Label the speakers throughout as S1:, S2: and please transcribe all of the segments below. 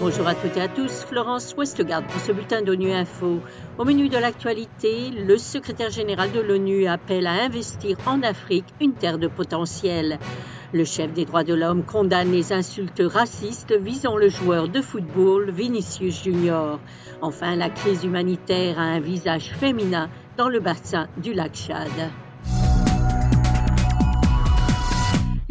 S1: Bonjour à toutes et à tous, Florence Westgard pour ce bulletin d'ONU Info. Au menu de l'actualité, le secrétaire général de l'ONU appelle à investir en Afrique une terre de potentiel. Le chef des droits de l'homme condamne les insultes racistes visant le joueur de football Vinicius Junior. Enfin, la crise humanitaire a un visage féminin dans le bassin du lac Tchad.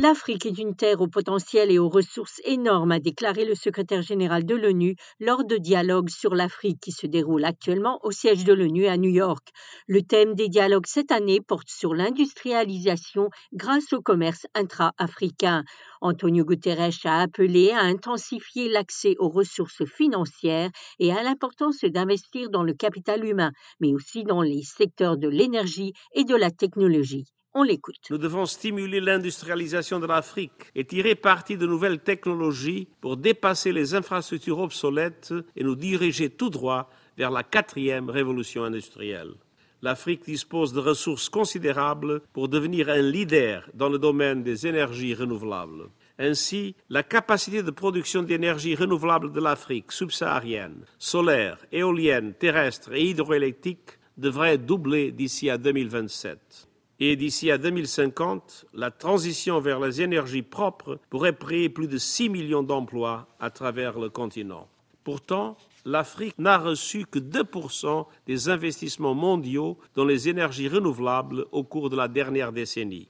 S1: L'Afrique est une terre au potentiel et aux ressources énormes, a déclaré le secrétaire général de l'ONU lors de dialogues sur l'Afrique qui se déroulent actuellement au siège de l'ONU à New York. Le thème des dialogues cette année porte sur l'industrialisation grâce au commerce intra-africain. Antonio Guterres a appelé à intensifier l'accès aux ressources financières et à l'importance d'investir dans le capital humain, mais aussi dans les secteurs de l'énergie et de la technologie.
S2: Nous devons stimuler l'industrialisation de l'Afrique et tirer parti de nouvelles technologies pour dépasser les infrastructures obsolètes et nous diriger tout droit vers la quatrième révolution industrielle. L'Afrique dispose de ressources considérables pour devenir un leader dans le domaine des énergies renouvelables. Ainsi, la capacité de production d'énergie renouvelable de l'Afrique subsaharienne, solaire, éolienne, terrestre et hydroélectrique devrait doubler d'ici à 2027. Et d'ici à 2050, la transition vers les énergies propres pourrait créer plus de 6 millions d'emplois à travers le continent. Pourtant, l'Afrique n'a reçu que 2% des investissements mondiaux dans les énergies renouvelables au cours de la dernière décennie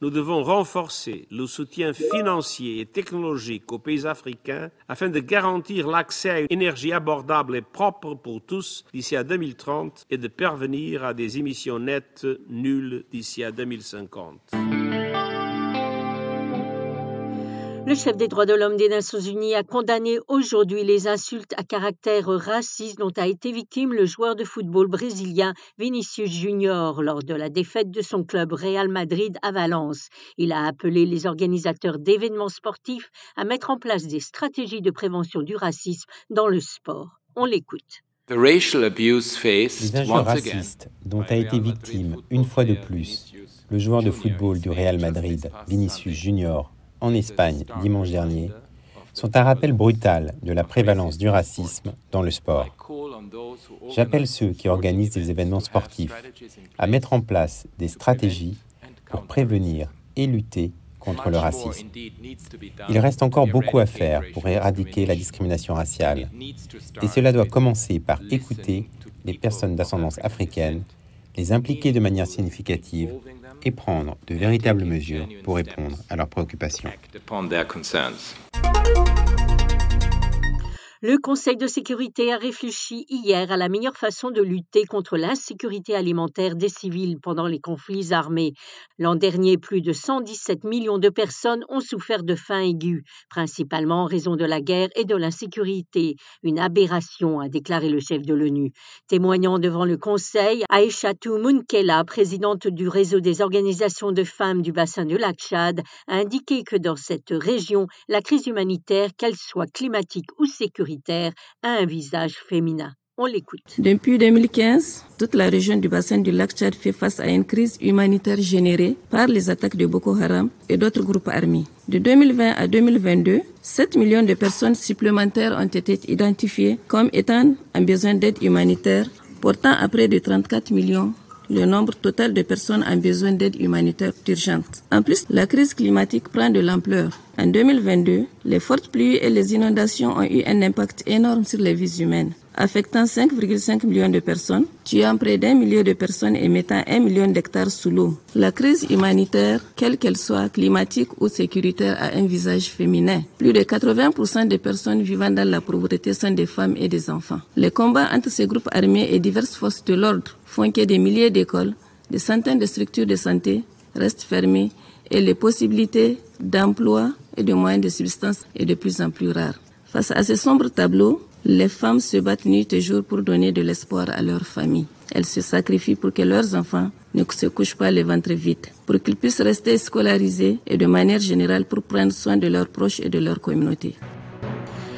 S2: nous devons renforcer le soutien financier et technologique aux pays africains afin de garantir l'accès à une énergie abordable et propre pour tous d'ici à 2030 et de parvenir à des émissions nettes nulles d'ici à 2050.
S1: Le chef des droits de l'homme des Nations Unies a condamné aujourd'hui les insultes à caractère raciste dont a été victime le joueur de football brésilien Vinicius Junior lors de la défaite de son club Real Madrid à Valence. Il a appelé les organisateurs d'événements sportifs à mettre en place des stratégies de prévention du racisme dans le sport. On l'écoute.
S3: Les injures racistes dont a été victime, une fois de plus, le joueur de football du Real Madrid, Vinicius Junior, en Espagne dimanche dernier sont un rappel brutal de la prévalence du racisme dans le sport. J'appelle ceux qui organisent des événements sportifs à mettre en place des stratégies pour prévenir et lutter contre le racisme. Il reste encore beaucoup à faire pour éradiquer la discrimination raciale et cela doit commencer par écouter les personnes d'ascendance africaine, les impliquer de manière significative et prendre de véritables mesures pour répondre à leurs préoccupations.
S1: Le Conseil de sécurité a réfléchi hier à la meilleure façon de lutter contre l'insécurité alimentaire des civils pendant les conflits armés. L'an dernier, plus de 117 millions de personnes ont souffert de faim aiguë, principalement en raison de la guerre et de l'insécurité. Une aberration, a déclaré le chef de l'ONU. Témoignant devant le Conseil, Aïchatou Munkela, présidente du réseau des organisations de femmes du bassin du lac Tchad, a indiqué que dans cette région, la crise humanitaire, qu'elle soit climatique ou sécuritaire, a un visage féminin. On l'écoute.
S4: Depuis 2015, toute la région du bassin du lac Tchad fait face à une crise humanitaire générée par les attaques de Boko Haram et d'autres groupes armés. De 2020 à 2022, 7 millions de personnes supplémentaires ont été identifiées comme étant en besoin d'aide humanitaire, portant à près de 34 millions le nombre total de personnes en besoin d'aide humanitaire urgente. En plus, la crise climatique prend de l'ampleur. En 2022, les fortes pluies et les inondations ont eu un impact énorme sur les vies humaines affectant 5,5 millions de personnes, tuant près d'un million de personnes et mettant un million d'hectares sous l'eau. La crise humanitaire, quelle qu'elle soit, climatique ou sécuritaire, a un visage féminin. Plus de 80% des personnes vivant dans la pauvreté sont des femmes et des enfants. Les combats entre ces groupes armés et diverses forces de l'ordre font que des milliers d'écoles, des centaines de structures de santé restent fermées et les possibilités d'emploi et de moyens de subsistance est de plus en plus rares. Face à ce sombre tableau, les femmes se battent nuit et jour pour donner de l'espoir à leurs familles. Elles se sacrifient pour que leurs enfants ne se couchent pas les ventres vides, pour qu'ils puissent rester scolarisés et de manière générale pour prendre soin de leurs proches et de leur communauté.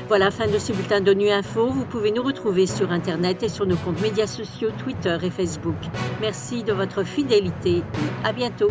S1: Voilà, fin de ce bulletin d'ONU Info. Vous pouvez nous retrouver sur Internet et sur nos comptes médias sociaux Twitter et Facebook. Merci de votre fidélité et à bientôt.